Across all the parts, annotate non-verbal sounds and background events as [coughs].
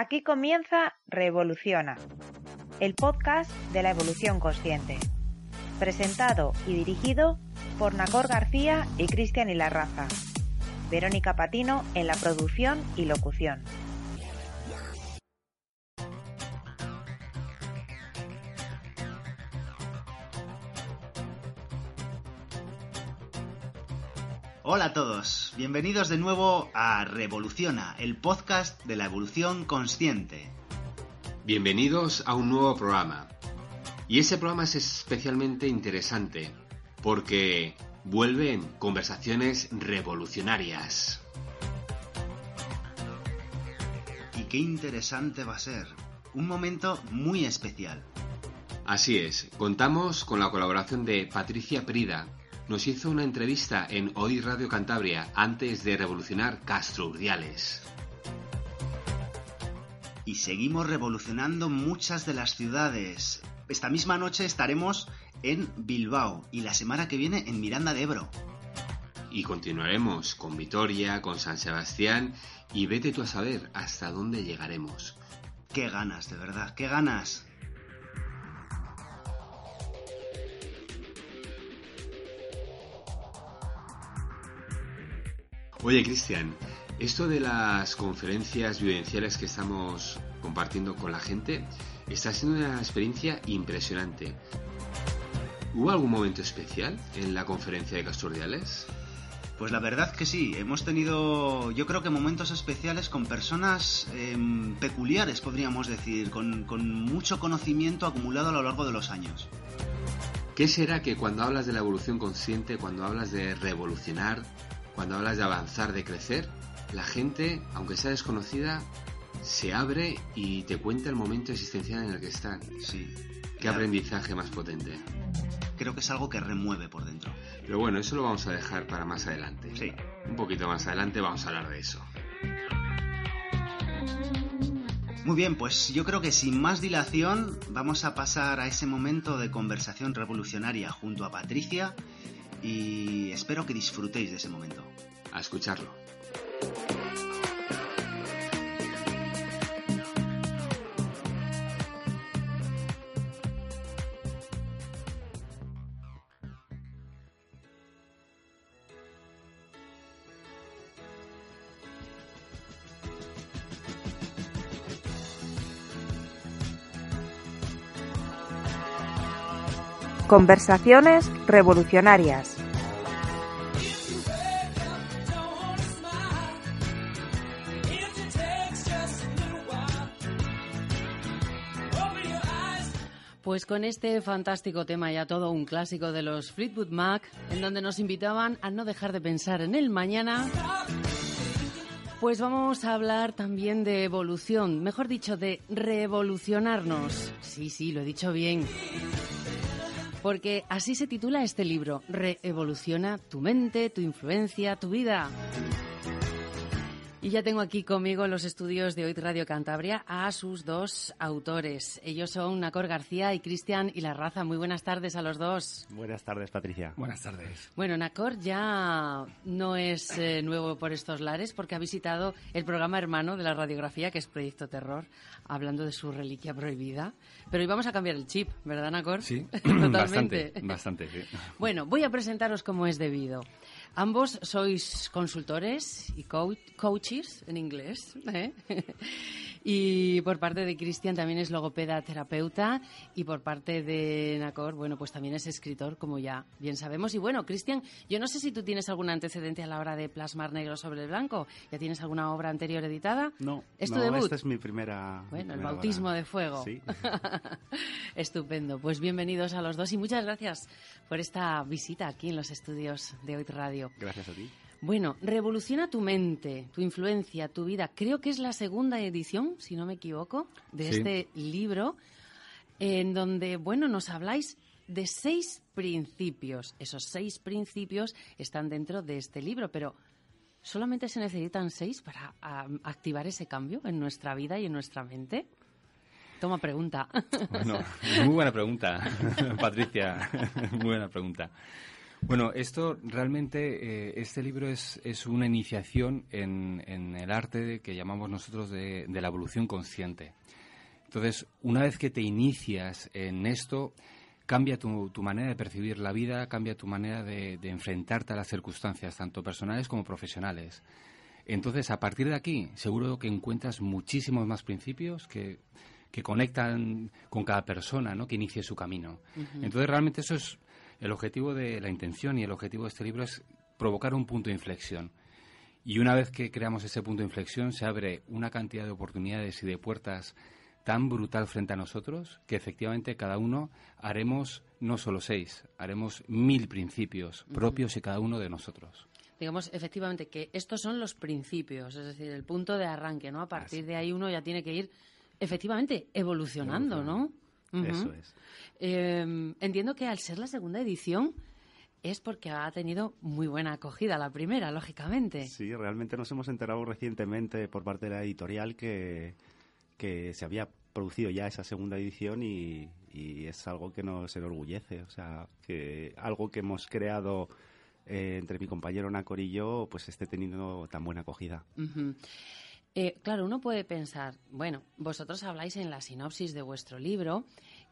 Aquí comienza Revoluciona, el podcast de la evolución consciente, presentado y dirigido por Nacor García y Cristian Ilarraza. Verónica Patino en la producción y locución. Hola a todos, bienvenidos de nuevo a Revoluciona, el podcast de la evolución consciente. Bienvenidos a un nuevo programa. Y ese programa es especialmente interesante porque vuelven conversaciones revolucionarias. Y qué interesante va a ser. Un momento muy especial. Así es, contamos con la colaboración de Patricia Prida. Nos hizo una entrevista en Hoy Radio Cantabria antes de revolucionar Castro Urdiales. Y seguimos revolucionando muchas de las ciudades. Esta misma noche estaremos en Bilbao y la semana que viene en Miranda de Ebro. Y continuaremos con Vitoria, con San Sebastián y vete tú a saber hasta dónde llegaremos. Qué ganas, de verdad, qué ganas. Oye, Cristian, esto de las conferencias vivenciales que estamos compartiendo con la gente está siendo una experiencia impresionante. ¿Hubo algún momento especial en la conferencia de Castordiales? Pues la verdad que sí, hemos tenido yo creo que momentos especiales con personas eh, peculiares, podríamos decir, con, con mucho conocimiento acumulado a lo largo de los años. ¿Qué será que cuando hablas de la evolución consciente, cuando hablas de revolucionar, cuando hablas de avanzar, de crecer, la gente, aunque sea desconocida, se abre y te cuenta el momento existencial en el que están? Sí. ¿Qué Claro. aprendizaje más potente? Creo que es algo que remueve por dentro. Pero bueno, eso lo vamos a dejar para más adelante. Sí. Un poquito más adelante vamos a hablar de eso. Muy bien, pues yo creo que sin más dilación vamos a pasar a ese momento de conversación revolucionaria junto a Patricia y espero que disfrutéis de ese momento. A escucharlo. Conversaciones revolucionarias. Pues con este fantástico tema ya todo un clásico de los Fleetwood Mac, en donde nos invitaban a no dejar de pensar en el mañana, pues vamos a hablar también de evolución, mejor dicho, de revolucionarnos. Sí, sí, lo he dicho bien. Porque así se titula este libro, Reevoluciona tu mente, tu influencia, tu vida. Y ya tengo aquí conmigo en los estudios de Hoy Radio Cantabria a sus dos autores. Ellos son Nacor García y Cristian Ilarraza. Muy buenas tardes a los dos. Buenas tardes, Patricia. Buenas tardes. Bueno, Nacor ya no es eh, nuevo por estos lares porque ha visitado el programa hermano de la radiografía, que es Proyecto Terror, hablando de su reliquia prohibida. Pero hoy vamos a cambiar el chip, ¿verdad, Nacor? Sí, [coughs] Totalmente. bastante, bastante, sí. Bueno, voy a presentaros como es debido. Ambos sois consultores y coach- coaches en inglés. ¿eh? [laughs] Y por parte de Cristian también es logopeda terapeuta y por parte de Nacor, bueno, pues también es escritor, como ya bien sabemos. Y bueno, Cristian, yo no sé si tú tienes algún antecedente a la hora de plasmar negro sobre el blanco. ¿Ya tienes alguna obra anterior editada? No, ¿Es tu no, debut? esta es mi primera. mi Bueno, el primera bautismo obra. de fuego. Sí. [laughs] Estupendo. Pues bienvenidos a los dos y muchas gracias por esta visita aquí en los estudios de Hoy Radio. Gracias a ti. Bueno, revoluciona tu mente, tu influencia, tu vida. Creo que es la segunda edición, si no me equivoco, de este libro, en donde, bueno, nos habláis de seis principios. Esos seis principios están dentro de este libro, pero ¿solamente se necesitan seis para activar ese cambio en nuestra vida y en nuestra mente? Toma pregunta. Bueno, muy buena pregunta, [laughs] Patricia. [laughs] Muy buena pregunta. Bueno, esto realmente, eh, este libro es, es una iniciación en, en, el arte que llamamos nosotros de, de, la evolución consciente. Entonces, una vez que te inicias en esto, cambia tu, tu manera de percibir la vida, cambia tu manera de, de enfrentarte a las circunstancias, tanto personales como profesionales. Entonces, a partir de aquí, seguro que encuentras muchísimos más principios que, que conectan con cada persona, ¿no? Que inicie su camino. Entonces, realmente eso es el objetivo de la intención y el objetivo de este libro es provocar un punto de inflexión. Y una vez que creamos ese punto de inflexión, se abre una cantidad de oportunidades y de puertas tan brutal frente a nosotros que efectivamente cada uno haremos no solo seis, haremos mil principios propios y cada uno de nosotros. Digamos, efectivamente, que estos son los principios, es decir, el punto de arranque, ¿no? A partir de ahí uno ya tiene que ir, efectivamente, evolucionando, ¿no? Eso es. Em, entiendo que al ser la segunda edición es porque ha tenido muy buena acogida la primera, lógicamente. Sí, realmente nos hemos enterado recientemente por parte de la editorial que, que se había producido ya esa segunda edición y, es algo que nos enorgullece. O sea, que algo que hemos creado eh, entre mi compañero Nacor y yo, pues esté teniendo tan buena acogida. Eh, claro, uno puede pensar, bueno, vosotros habláis en la sinopsis de vuestro libro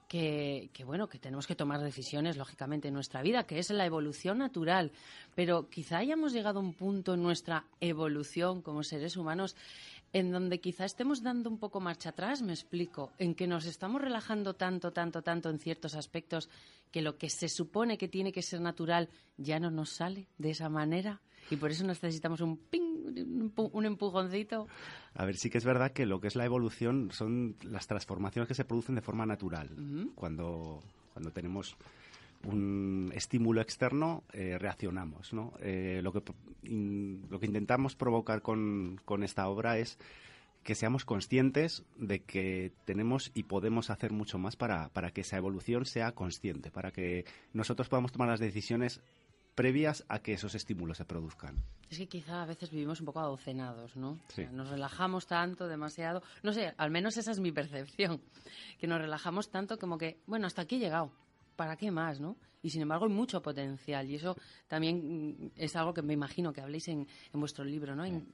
que, bueno, que tenemos que tomar decisiones, lógicamente, en nuestra vida, que es la evolución natural. Pero quizá hayamos llegado a un punto en nuestra evolución como seres humanos en donde quizá estemos dando un poco marcha atrás, me explico, en que nos estamos relajando tanto, tanto, tanto en ciertos aspectos que lo que se supone que tiene que ser natural ya no nos sale de esa manera y por eso necesitamos un ping, un empujoncito. A ver, sí que es verdad que lo que es la evolución son las transformaciones que se producen de forma natural. Cuando, cuando tenemos un estímulo externo, eh, reaccionamos. ¿no? Eh, lo, que, lo que intentamos provocar con, con esta obra es que seamos conscientes de que tenemos y podemos hacer mucho más para, para que esa evolución sea consciente, para que nosotros podamos tomar las decisiones previas a que esos estímulos se produzcan. Es que quizá a veces vivimos un poco adocenados, ¿no? nos relajamos tanto, demasiado. No sé, al menos esa es mi percepción. Que nos relajamos tanto como que, bueno, hasta aquí he llegado. ¿Para qué más, no? Y sin embargo hay mucho potencial. Y eso también mm, es algo que me imagino que habléis en, en vuestro libro, ¿no? En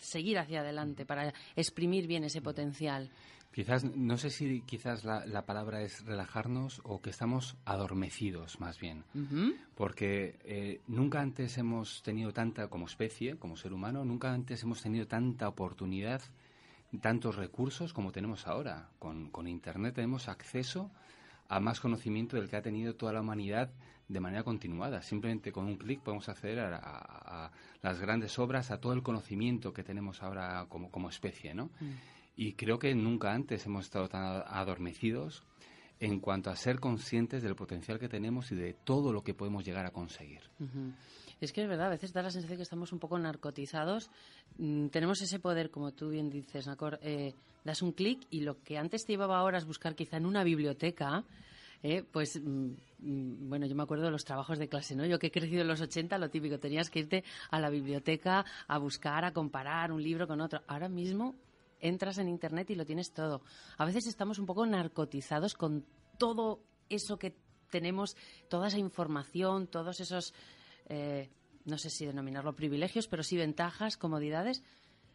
seguir hacia adelante, para exprimir bien ese potencial. Quizás, no sé si quizás la, palabra es relajarnos o que estamos adormecidos más bien. Porque eh, nunca antes hemos tenido tanta, como especie, como ser humano, nunca antes hemos tenido tanta oportunidad, tantos recursos como tenemos ahora. Con, con Internet tenemos acceso a más conocimiento del que ha tenido toda la humanidad de manera continuada. Simplemente con un clic podemos acceder a, las grandes obras, a todo el conocimiento que tenemos ahora como, como especie, ¿no? Mm. Y creo que nunca antes hemos estado tan adormecidos en cuanto a ser conscientes del potencial que tenemos y de todo lo que podemos llegar a conseguir. Es que es verdad, a veces da la sensación que estamos un poco narcotizados. Mm, tenemos ese poder, como tú bien dices, Nacor, eh, das un clic y lo que antes te llevaba horas buscar quizá en una biblioteca, eh, pues mm, mm, bueno, yo me acuerdo de los trabajos de clase, ¿no? Yo que he crecido en los 80, lo típico, tenías que irte a la biblioteca a buscar, a comparar un libro con otro. Ahora mismo entras en Internet y lo tienes todo. A veces estamos un poco narcotizados con todo eso que tenemos, toda esa información, todos esos, eh, no sé si denominarlo privilegios, pero sí ventajas, comodidades.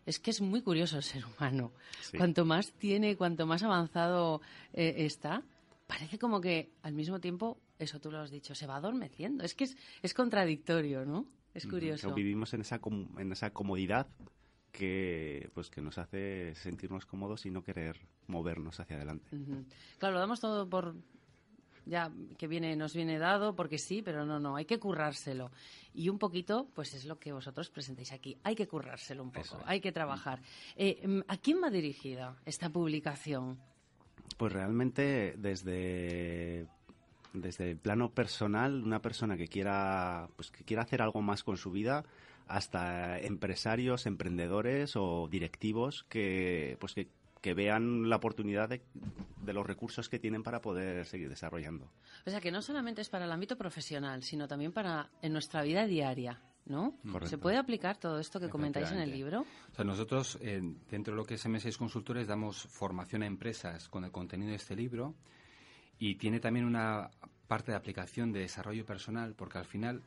Es que es muy curioso el ser humano. Cuanto más tiene, cuanto más avanzado eh, está, parece como que al mismo tiempo, eso tú lo has dicho, se va adormeciendo. Es que es, es contradictorio, ¿no? Es curioso. vivimos en esa, en esa comodidad que pues que nos hace sentirnos cómodos y no querer movernos hacia adelante. Claro, lo damos todo por ya que viene nos viene dado porque sí, pero no, no, hay que currárselo. Y un poquito, pues es lo que vosotros presentáis aquí. Hay que currárselo un poco, hay que trabajar. Eh, ¿A quién va dirigida esta publicación? Pues realmente desde desde el plano personal, una persona que quiera pues que quiera hacer algo más con su vida, hasta empresarios, emprendedores o directivos que, pues que, que vean la oportunidad de, de, los recursos que tienen para poder seguir desarrollando. O sea, que no solamente es para el ámbito profesional, sino también para en nuestra vida diaria. ¿No? Correcto. ¿Se puede aplicar todo esto que comentáis en el libro? O sea, nosotros, eh, dentro de lo que es M6 Consultores, damos formación a empresas con el contenido de este libro y tiene también una parte de aplicación de desarrollo personal, porque al final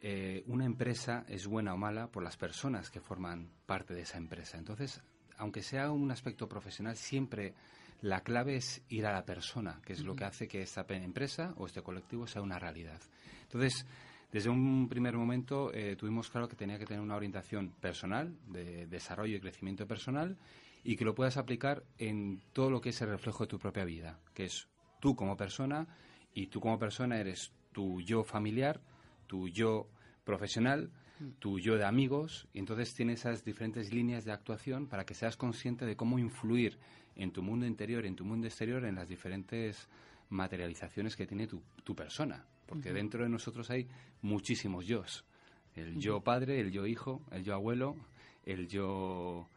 eh, una empresa es buena o mala por las personas que forman parte de esa empresa. Entonces, aunque sea un aspecto profesional, siempre la clave es ir a la persona, que es uh -huh. lo que hace que esta empresa o este colectivo sea una realidad. Entonces, desde un primer momento eh, tuvimos claro que tenía que tener una orientación personal, de desarrollo y crecimiento personal, y que lo puedas aplicar en todo lo que es el reflejo de tu propia vida, que es tú como persona, y tú como persona eres tu yo familiar, tu yo profesional, tu yo de amigos, y entonces tienes esas diferentes líneas de actuación para que seas consciente de cómo influir en tu mundo interior y en tu mundo exterior en las diferentes materializaciones que tiene tu, tu persona. Porque uh -huh. dentro de nosotros hay muchísimos yos. El yo padre, el yo hijo, el yo abuelo, el yo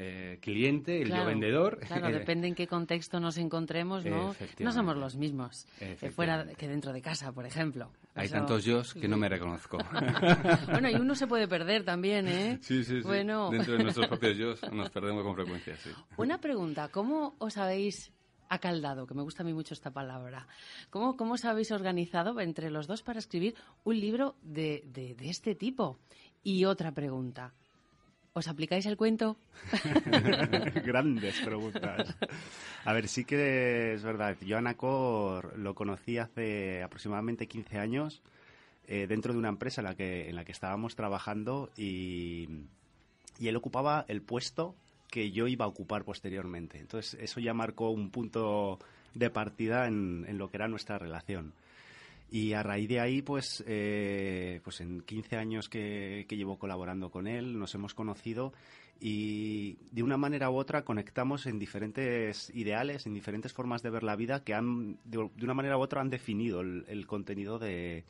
eh, cliente, el claro, yo vendedor. Claro, depende en qué contexto nos encontremos, ¿no? No somos los mismos eh, fuera que dentro de casa, por ejemplo. Hay Eso... tantos yo que no me reconozco. [laughs] bueno, y uno se puede perder también, ¿eh? [laughs] Sí, sí, sí. Bueno... Dentro de nuestros propios yo nos perdemos con frecuencia, sí. Una pregunta, ¿cómo os habéis acaldado, que me gusta a mí mucho esta palabra. ¿Cómo, cómo os habéis organizado entre los dos para escribir un libro de, de, este tipo? Y otra pregunta. ¿Os aplicáis el cuento? [laughs] Grandes preguntas. A ver, sí que es verdad. Yo a Nacor lo conocí hace aproximadamente 15 años eh, dentro de una empresa en la que, en la que estábamos trabajando y, y él ocupaba el puesto que yo iba a ocupar posteriormente. Entonces, eso ya marcó un punto de partida en, en lo que era nuestra relación. Y a raíz de ahí, pues, eh, pues en 15 años que, que, llevo colaborando con él, nos hemos conocido y de una manera u otra conectamos en diferentes ideales, en diferentes formas de ver la vida que han, de, una manera u otra han definido el, el contenido de,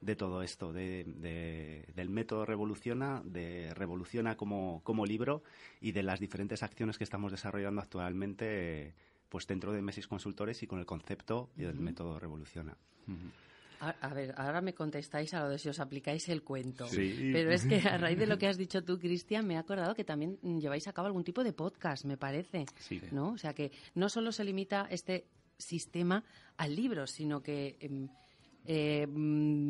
de todo esto, de, de, del método Revoluciona, de Revoluciona como, como libro y de las diferentes acciones que estamos desarrollando actualmente pues dentro de Mesis Consultores y con el concepto y del uh -huh. método Revoluciona. Uh -huh. A, a, ver, ahora me contestáis a lo de si os aplicáis el cuento. Sí. Pero es que a raíz de lo que [laughs] has dicho tú, Cristian, me he acordado que también lleváis a cabo algún tipo de podcast, me parece. Sí. ¿No? O sea que no solo se limita este sistema al libro, sino que eh, eh,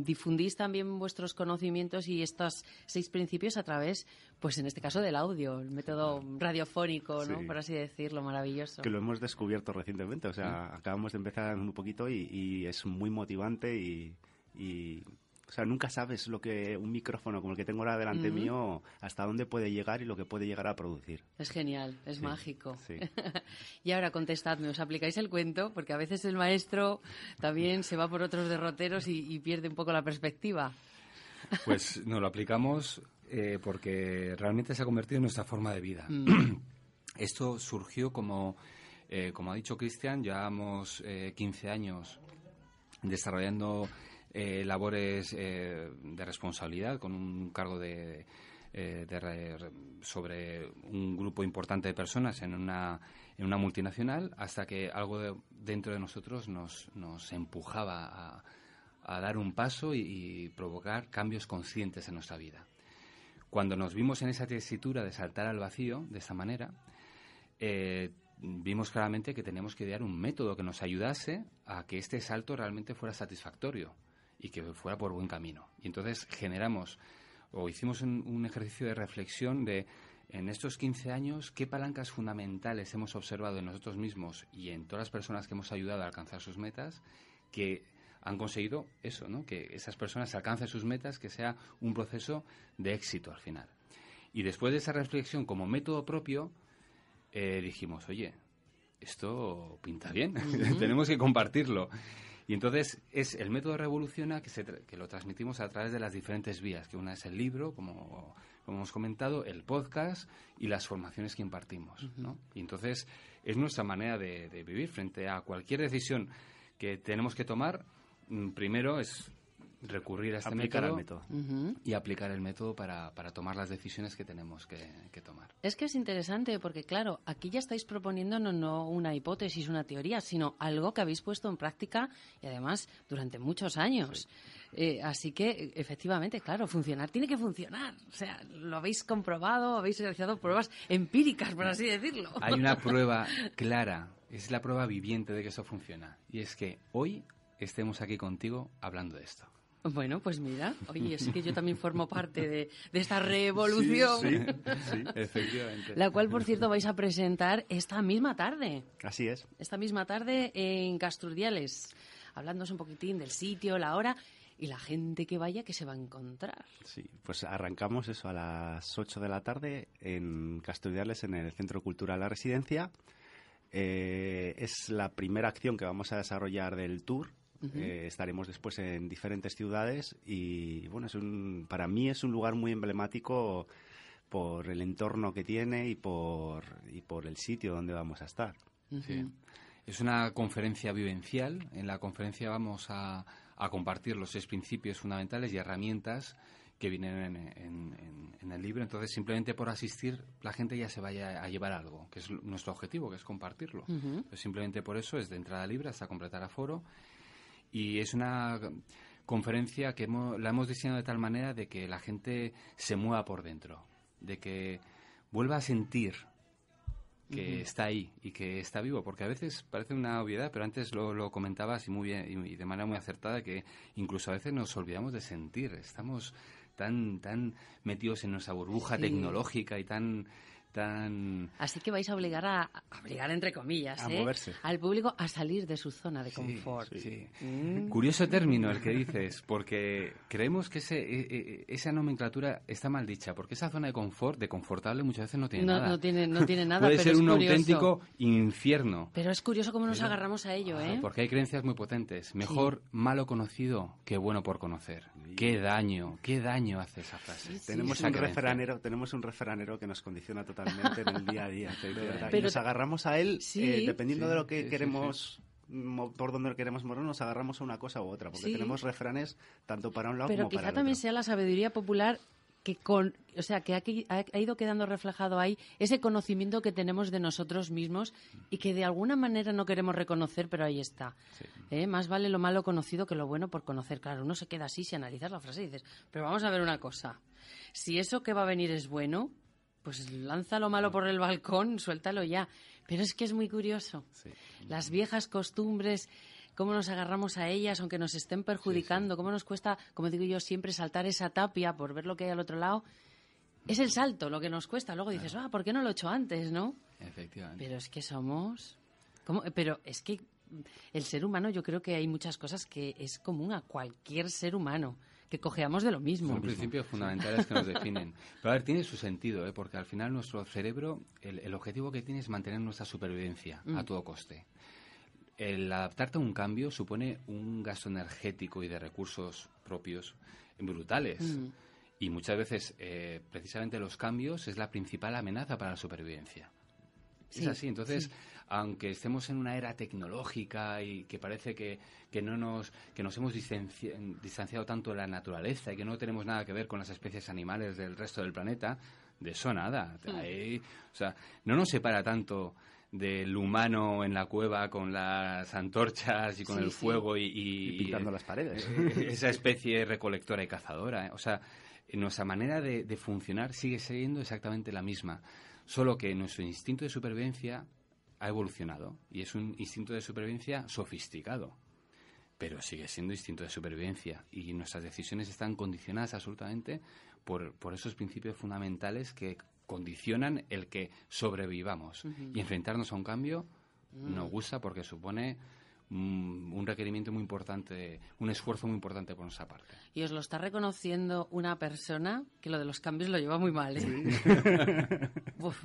difundís también vuestros conocimientos y estos seis principios a través, pues en este caso del audio, el método radiofónico, ¿no? Sí. Por así decirlo, maravilloso. Que lo hemos descubierto recientemente, o sea, ¿Sí? acabamos de empezar un poquito y, y es muy motivante y, y o sea, nunca sabes lo que un micrófono como el que tengo ahora delante mío, hasta dónde puede llegar y lo que puede llegar a producir. Es genial, es sí, mágico. Sí. [laughs] y ahora contestadme, ¿os aplicáis el cuento? Porque a veces el maestro también se va por otros derroteros y, y pierde un poco la perspectiva. Pues no, lo aplicamos eh, porque realmente se ha convertido en nuestra forma de vida. Mm. [clears throat] Esto surgió como, eh, como ha dicho Cristian, llevamos eh, 15 años desarrollando eh, labores eh, de responsabilidad con un cargo de, eh, re, sobre un grupo importante de personas en una, en una multinacional hasta que algo de, dentro de nosotros nos, nos empujaba a, dar un paso y, provocar cambios conscientes en nuestra vida. Cuando nos vimos en esa tesitura de saltar al vacío de esta manera, vimos claramente que teníamos que idear un método que nos ayudase a que este salto realmente fuera satisfactorio y que fuera por buen camino. Y entonces generamos o hicimos un, un, ejercicio de reflexión de en estos 15 años qué palancas fundamentales hemos observado en nosotros mismos y en todas las personas que hemos ayudado a alcanzar sus metas que han conseguido eso, ¿no? que esas personas alcancen sus metas, que sea un proceso de éxito al final. Y después de esa reflexión como método propio, eh, dijimos, oye, esto pinta bien, [laughs] uh -huh. tenemos que compartirlo. Y entonces es el método Revoluciona que, se, que lo transmitimos a través de las diferentes vías, que una es el libro, como, como hemos comentado, el podcast y las formaciones que impartimos. Uh -huh. ¿no? Y entonces es nuestra manera de, de, vivir frente a cualquier decisión que tenemos que tomar. Mm, primero es recurrir a este Aplicar método, el método. Ujú. y aplicar el método para, para tomar las decisiones que tenemos que, que tomar. Es que es interesante porque, claro, aquí ya estáis proponiéndonos no una hipótesis, una teoría, sino algo que habéis puesto en práctica y además durante muchos años. Eh, así que, efectivamente, claro, funcionar tiene que funcionar. O sea, lo habéis comprobado, habéis realizado pruebas empíricas, por así decirlo. Hay una [laughs] prueba clara, es la prueba viviente de que eso funciona. Y es que hoy estemos aquí contigo hablando de esto. Bueno, pues mira, oye, es que yo también formo parte de, de esta revolución, Efectivamente. la cual, por cierto, vais a presentar esta misma tarde. Así es. esta misma tarde en Casturdiales, hablándonos un poquitín del sitio, la hora y la gente que vaya que se va a encontrar. Sí, pues arrancamos eso a las 8 de la tarde en Casturdiales, en el Centro Cultural La Residencia. Eh, es la primera acción que vamos a desarrollar del tour. Eh, estaremos después en diferentes ciudades y bueno, es un, para mí es un lugar muy emblemático por el entorno que tiene y por, y por el sitio donde vamos a estar. Sí. Es una conferencia vivencial. En la conferencia vamos a, a compartir los seis principios fundamentales y herramientas que vienen en, en- en- en el libro. Entonces, simplemente por asistir, la gente ya se vaya a llevar algo, que es nuestro objetivo, que es compartirlo. Pues simplemente por eso es de entrada libre hasta completar aforo. Y es una conferencia que hemos- la hemos diseñado de tal manera de que la gente se mueva por dentro, de que vuelva a sentir que está ahí y que está vivo, porque a veces parece una obviedad, pero antes lo, lo comentabas y muy bien y, y de manera muy acertada que incluso a veces nos olvidamos de sentir, estamos tan tan metidos en nuestra burbuja Sí. tecnológica y tan tan Así que vais a obligar a, a obligar entre comillas, A ¿eh? moverse. al público a salir de su zona de Sí, confort. sí. Mm. Curioso término el que dices, porque creemos que ese, e- e- esa nomenclatura está mal dicha, porque esa zona de confort, de confortable, muchas veces no tiene No, nada. no tiene, no tiene nada, [laughs] Puede pero ser es un curioso. auténtico infierno. Pero es curioso cómo nos agarramos a ello, ¿eh? Porque hay creencias muy potentes. Mejor malo conocido que bueno por conocer. Qué daño, qué daño hace esa frase. Tenemos un creencia. refranero, tenemos un refranero que nos condiciona totalmente en el día a día. [laughs] de verdad. y Pero nos agarramos a él Sí. eh, dependiendo Sí, de lo que sí, queremos, mo- por donde queremos mover, nos agarramos a una cosa u otra, porque Sí. tenemos refranes tanto para un lado Pero como para quizá el también otro. sea la sabiduría popular que con, o sea, que ha, que- ha- ha ido quedando reflejado ahí ese conocimiento que tenemos de nosotros mismos y que de alguna manera no queremos reconocer, pero ahí está. ¿Eh? Más vale lo malo conocido que lo bueno por conocer. Claro, uno se queda así si analizas la frase y dices, pero vamos a ver una cosa. Si eso que va a venir es bueno, pues lanza lo malo por el balcón, [laughs] suéltalo ya. Pero es que es muy curioso. Las viejas costumbres, cómo nos agarramos a ellas, aunque nos estén perjudicando, cómo nos cuesta, como digo yo, siempre saltar esa tapia por ver lo que hay al otro lado. Es el salto lo que nos cuesta. Luego dices, ah, ¿por qué no lo he hecho antes, no? Efectivamente. Pero es que somos... ¿Cómo? Pero es que el ser humano, yo creo que hay muchas cosas que es común a cualquier ser humano, que cojeamos de lo mismo. Son principios fundamentales que nos [laughs] definen. Pero a ver, tiene su sentido, ¿eh? porque al final nuestro cerebro, el, el objetivo que tiene es mantener nuestra supervivencia Mm. a todo coste. El adaptarte a un cambio supone un gasto energético y de recursos propios brutales. Mm. Y muchas veces, eh, precisamente los cambios es la principal amenaza para la supervivencia. Sí, es así, entonces, aunque estemos en una era tecnológica y que parece que, que no nos, que nos hemos distanci- distanciado tanto de la naturaleza y que no tenemos nada que ver con las especies animales del resto del planeta, de eso nada. Ahí, o sea, no nos separa tanto del humano en la cueva con las antorchas y con Sí, el sí. fuego y, y- Y pintando las paredes. eh, esa especie recolectora y cazadora. ¿eh? O sea, nuestra manera de, de funcionar sigue siendo exactamente la misma, solo que nuestro instinto de supervivencia ha evolucionado y es un instinto de supervivencia sofisticado. Pero sigue siendo instinto de supervivencia y nuestras decisiones están condicionadas absolutamente por, por esos principios fundamentales que condicionan el que sobrevivamos. Y enfrentarnos a un cambio nos gusta porque supone mm, un requerimiento muy importante, un esfuerzo muy importante por nuestra parte. Y os lo está reconociendo una persona que lo de los cambios lo lleva muy mal, ¿eh? [laughs] Uf.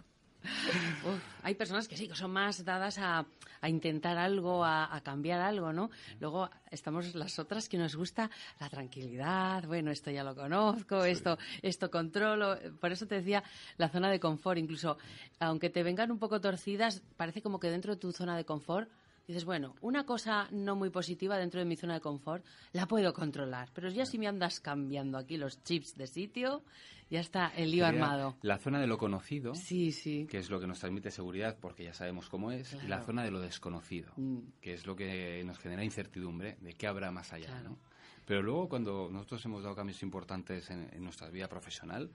Uf. Hay personas que sí, que son más dadas a, a intentar algo, a, a cambiar algo, ¿no? Luego estamos las otras que nos gusta la tranquilidad, bueno, esto ya lo conozco, esto, esto controlo. Por eso te decía la zona de confort, incluso aunque te vengan un poco torcidas, parece como que dentro de tu zona de confort dices, bueno, una cosa no muy positiva dentro de mi zona de confort la puedo controlar, pero ya si me andas cambiando aquí los chips de sitio, ya está el lío Sería armado. La zona de lo conocido, Sí, sí. que es lo que nos transmite seguridad porque ya sabemos cómo es, y la zona de lo desconocido, Mm. que es lo que nos genera incertidumbre de qué habrá más allá. Claro. ¿no? Pero luego cuando nosotros hemos dado cambios importantes en, en nuestra vida profesional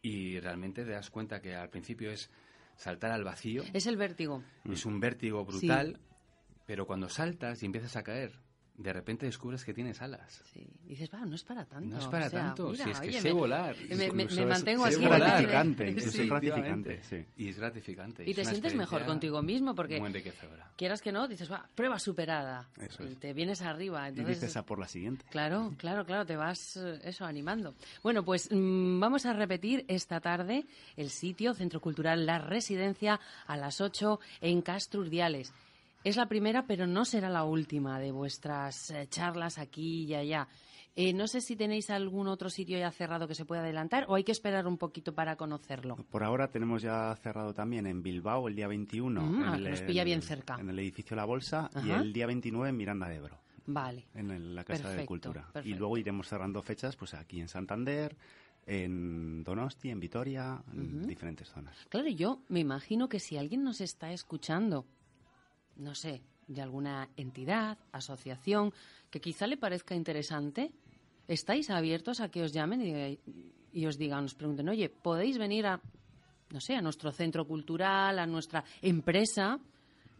y realmente te das cuenta que al principio es saltar al vacío, Es el vértigo. es un vértigo brutal, pero cuando saltas y empiezas a caer, de repente descubres que tienes alas. Sí. Dices, va, no es para tanto. No es para o sea, tanto, mira, si es que oye, sé me- volar. me- me- me es- mantengo es aquí. gratificante, Sí. es gratificante, sí. Y es gratificante. Y es te sientes mejor contigo mismo porque Muy enriquecedora. quieras que no, dices, va, prueba superada. Eso es. Y te vienes arriba. Y Entonces, dices a por la siguiente. Claro, claro, claro, te vas eh, eso animando. Bueno, pues mm, vamos a repetir esta tarde el sitio Centro Cultural La Residencia a las 8 en Castro Urdiales. Es la primera, pero no será la última de vuestras eh, charlas aquí y allá. Eh, no sé si tenéis algún otro sitio ya cerrado que se pueda adelantar o hay que esperar un poquito para conocerlo. Por ahora tenemos ya cerrado también en Bilbao el día 21. Mm, en ah, el, que nos pilla bien cerca. En el edificio La Bolsa y el día 29 en Miranda de Ebro. Vale. en el- la Casa de Perfecto, Cultura. Y perfecto. luego iremos cerrando fechas pues aquí en Santander, en Donosti, en Vitoria, en diferentes zonas. Claro, yo me imagino que si alguien nos está escuchando, no sé, de alguna entidad, asociación, que quizá le parezca interesante, ¿estáis abiertos a que os llamen y, os digan, os pregunten, oye, ¿podéis venir a, no sé, a nuestro centro cultural, a nuestra empresa,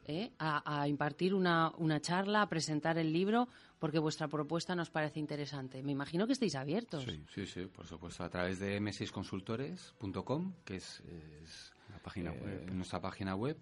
eh, a, impartir una, una charla, a presentar el libro, porque vuestra propuesta nos parece interesante? Me imagino que estéis abiertos. Sí, sí, sí, por supuesto. A través de m6consultores.com, que es, página eh, web. nuestra página web.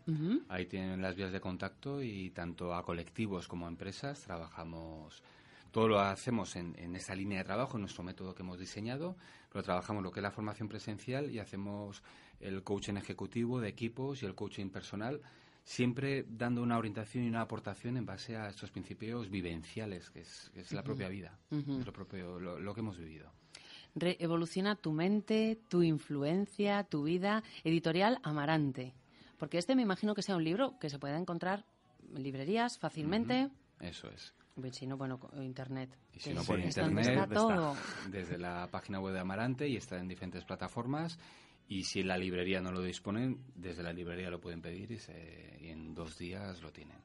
Ahí tienen las vías de contacto y tanto a colectivos como a empresas trabajamos. Todo lo hacemos en, en esa línea de trabajo, en nuestro método que hemos diseñado, pero trabajamos lo que es la formación presencial y hacemos el coaching ejecutivo de equipos y el coaching personal, siempre dando una orientación y una aportación en base a estos principios vivenciales, que es, que es la propia vida, es lo, propio, lo, lo que hemos vivido. Re- evoluciona tu mente, tu influencia, tu vida. Editorial Amarante. Porque este me imagino que sea un libro que se pueda encontrar en librerías fácilmente. Eso es. Si no, bueno, internet. Y si no por internet, está todo. [laughs] desde la página web de Amarante y está en diferentes plataformas. Y si la librería no lo disponen, desde la librería lo pueden pedir y, se- y en dos días lo tienen.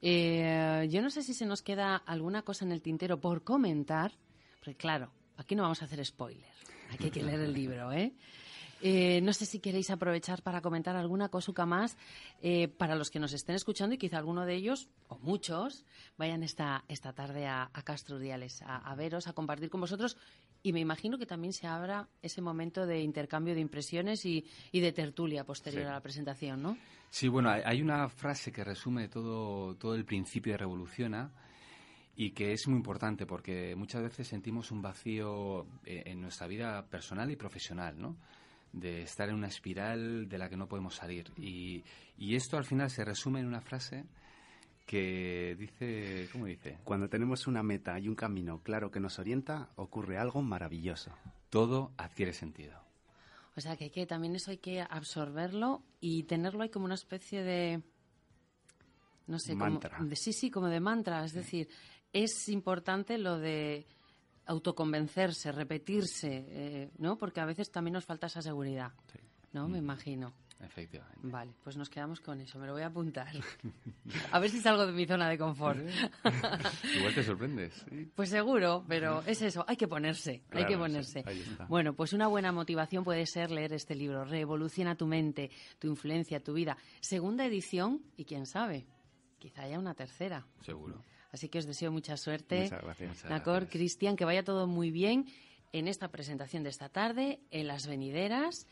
Eh, yo no sé si se nos queda alguna cosa en el tintero por comentar, porque claro, aquí no vamos a hacer spoiler. Aquí hay que leer el libro, ¿eh? Eh, no sé si queréis aprovechar para comentar alguna cosita más eh, para los que nos estén escuchando y quizá alguno de ellos, o muchos, vayan esta, esta tarde a, a Castro Urdiales a, a veros, a compartir con vosotros. Y me imagino que también se abra ese momento de intercambio de impresiones y, y de tertulia posterior Sí. a la presentación, ¿no? Sí, bueno, hay- hay una frase que resume todo, todo el principio de Revoluciona y que es muy importante porque muchas veces sentimos un vacío eh, en nuestra vida personal y profesional, ¿no? De estar en una espiral de la que no podemos salir. Y, y esto al final se resume en una frase que dice, ¿cómo dice? Cuando tenemos una meta y un camino claro que nos orienta, ocurre algo maravilloso. Todo adquiere sentido. O sea, que, hay que también eso hay que absorberlo y tenerlo ahí como una especie de... No sé, como- Mantra. de- sí, sí, como de mantra. Es decir, es importante lo de autoconvencerse, repetirse, eh, ¿no? Porque a veces también nos falta esa seguridad, Sí. ¿no? Me imagino. Efectivamente. Vale, pues nos quedamos con eso. Me lo voy a apuntar. A ver si salgo de mi zona de confort. [laughs] Igual te sorprendes. ¿sí? [laughs] Pues seguro, pero es eso, hay que ponerse, hay que ponerse. Bueno, pues una buena motivación puede ser leer este libro, Revoluciona tu mente, tu influencia, tu vida. Segunda edición y quién sabe, quizá haya una tercera. Seguro. Así que os deseo mucha suerte. Muchas gracias. Nacor. Cristian, que vaya todo muy bien en esta presentación de esta tarde, en las venideras.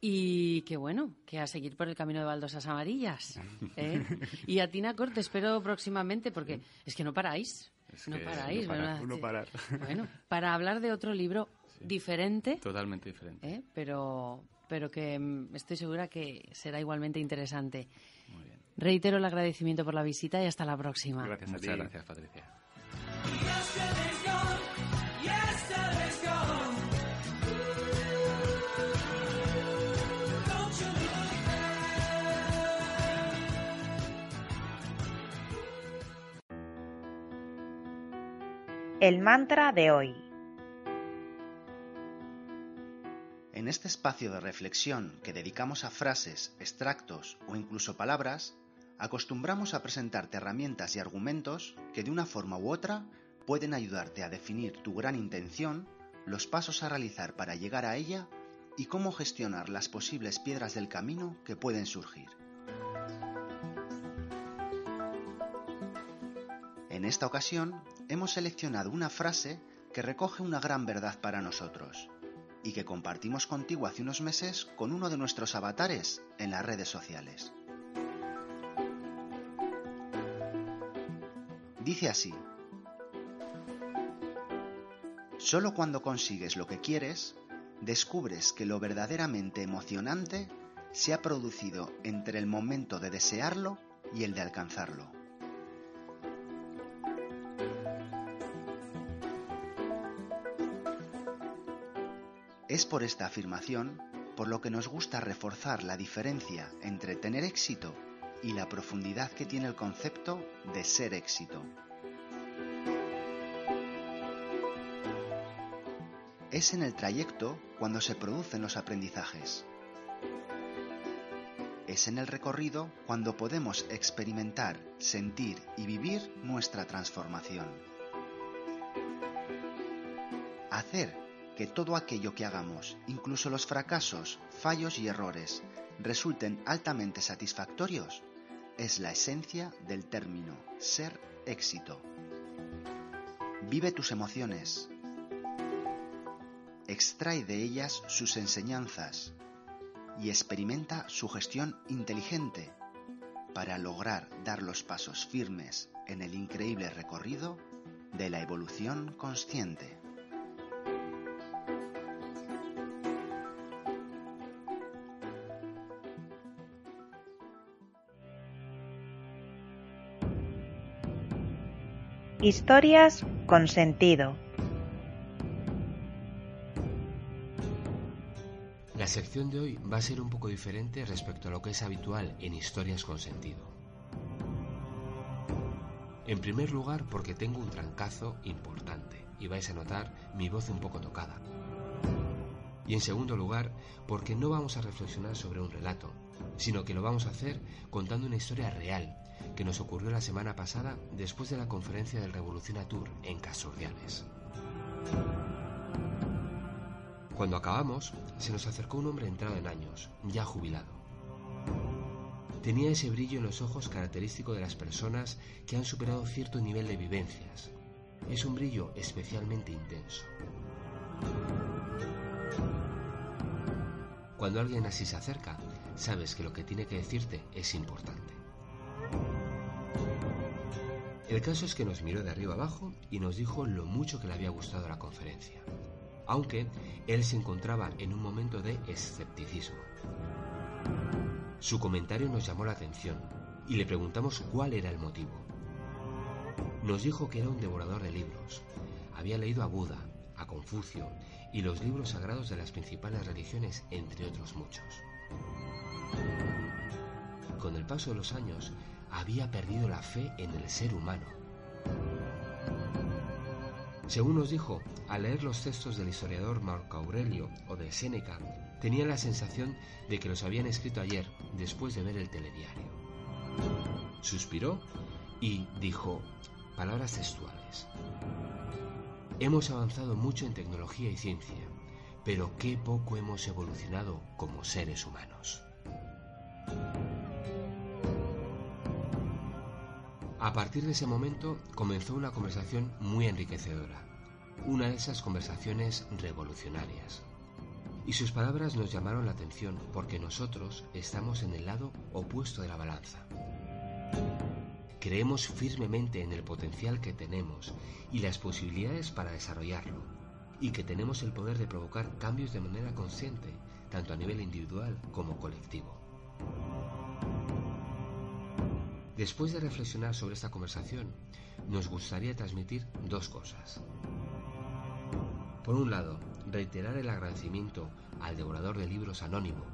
Y que bueno, que a seguir por el camino de baldosas amarillas. [laughs] ¿eh? Y a ti, Nacor, te espero próximamente porque es que no paráis. Es no paráis. no parar, uno parar. [laughs] Bueno, [laughs] para hablar de otro libro diferente, Totalmente diferente. ¿eh? pero, pero que mm, estoy segura que será igualmente interesante. Reitero el agradecimiento por la visita y hasta la próxima. Gracias Muchas gracias, Patricia. El mantra de hoy. En este espacio de reflexión que dedicamos a frases, extractos o incluso palabras, acostumbramos a presentarte herramientas y argumentos que de una forma u otra pueden ayudarte a definir tu gran intención, los pasos a realizar para llegar a ella y cómo gestionar las posibles piedras del camino que pueden surgir. En esta ocasión hemos seleccionado una frase que recoge una gran verdad para nosotros y que compartimos contigo hace unos meses con uno de nuestros avatares en las redes sociales. Dice así, Solo cuando consigues lo que quieres, descubres que lo verdaderamente emocionante se ha producido entre el momento de desearlo y el de alcanzarlo. Es por esta afirmación por lo que nos gusta reforzar la diferencia entre tener éxito y la profundidad que tiene el concepto de ser éxito. Es en el trayecto cuando se producen los aprendizajes. Es en el recorrido cuando podemos experimentar, sentir y vivir nuestra transformación. Hacer que todo aquello que hagamos, incluso los fracasos, fallos y errores, resulten altamente satisfactorios, es la esencia del término ser éxito. Vive tus emociones. Extrae de ellas sus enseñanzas y experimenta su gestión inteligente para lograr dar los pasos firmes en el increíble recorrido de la evolución consciente. Historias con sentido. La sección de hoy va a ser un poco diferente respecto a lo que es habitual en Historias con sentido. En primer lugar porque tengo un trancazo importante y vais a notar mi voz un poco tocada. Y en segundo lugar porque no vamos a reflexionar sobre un relato, sino que lo vamos a hacer contando una historia real que nos ocurrió la semana pasada después de la conferencia del Revolución Tour en Casordiales. Cuando acabamos, se nos acercó un hombre entrado en años, ya jubilado. Tenía ese brillo en los ojos característico de las personas que han superado cierto nivel de vivencias. Es un brillo especialmente intenso. Cuando alguien así se acerca, sabes que lo que tiene que decirte es importante. El caso es que nos miró de arriba abajo y nos dijo lo mucho que le había gustado la conferencia, aunque él se encontraba en un momento de escepticismo. Su comentario nos llamó la atención y le preguntamos cuál era el motivo. Nos dijo que era un devorador de libros. Había leído a Buda, a Confucio y los libros sagrados de las principales religiones, entre otros muchos. Con el paso de los años, había perdido la fe en el ser humano. Según nos dijo, al leer los textos del historiador Marco Aurelio o de Séneca, tenía la sensación de que los habían escrito ayer, después de ver el telediario. Suspiró y dijo palabras textuales. Hemos avanzado mucho en tecnología y ciencia, pero qué poco hemos evolucionado como seres humanos. A partir de ese momento comenzó una conversación muy enriquecedora, una de esas conversaciones revolucionarias. Y sus palabras nos llamaron la atención porque nosotros estamos en el lado opuesto de la balanza. Creemos firmemente en el potencial que tenemos y las posibilidades para desarrollarlo, y que tenemos el poder de provocar cambios de manera consciente, tanto a nivel individual como colectivo. Después de reflexionar sobre esta conversación, nos gustaría transmitir dos cosas. Por un lado, reiterar el agradecimiento al devorador de libros anónimo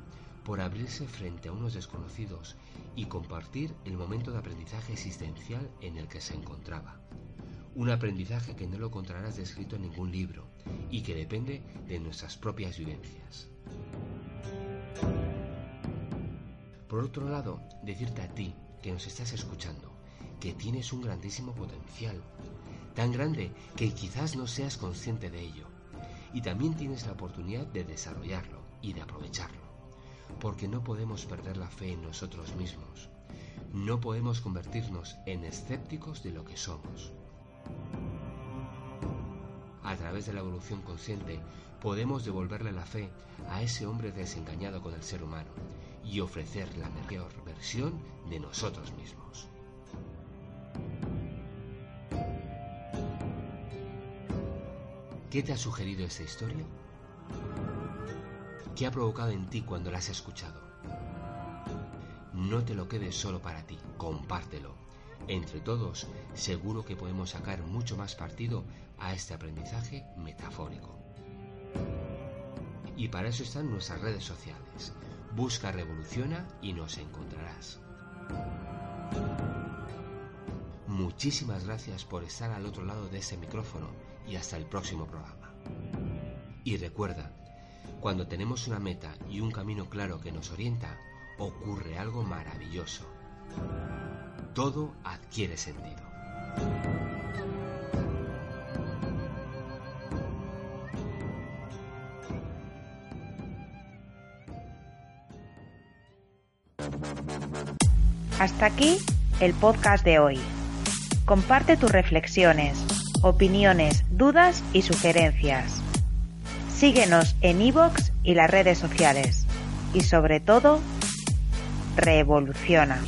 por abrirse frente a unos desconocidos y compartir el momento de aprendizaje existencial en el que se encontraba. Un aprendizaje que no lo encontrarás descrito en ningún libro y que depende de nuestras propias vivencias. Por otro lado, decirte a ti que nos estás escuchando que tienes un grandísimo potencial, tan grande que quizás no seas consciente de ello, y también tienes la oportunidad de desarrollarlo y de aprovecharlo, porque no podemos perder la fe en nosotros mismos, no podemos convertirnos en escépticos de lo que somos. A través de la evolución consciente podemos devolverle la fe a ese hombre desengañado con el ser humano y ofrecer la mejor versión de nosotros mismos. ¿Qué te ha sugerido esta historia? ¿Qué ha provocado en ti cuando la has escuchado? No te lo quedes solo para ti, compártelo. Entre todos, seguro que podemos sacar mucho más partido a este aprendizaje metafórico. Y para eso están nuestras redes sociales. Busca Revoluciona y nos encontrarás. Muchísimas gracias por estar al otro lado de ese micrófono y hasta el próximo programa. Y recuerda, cuando tenemos una meta y un camino claro que nos orienta, ocurre algo maravilloso. Todo adquiere sentido. Hasta aquí el podcast de hoy. Comparte tus reflexiones, opiniones, dudas y sugerencias. Síguenos en iVoox y las redes sociales. Y sobre todo, revoluciona.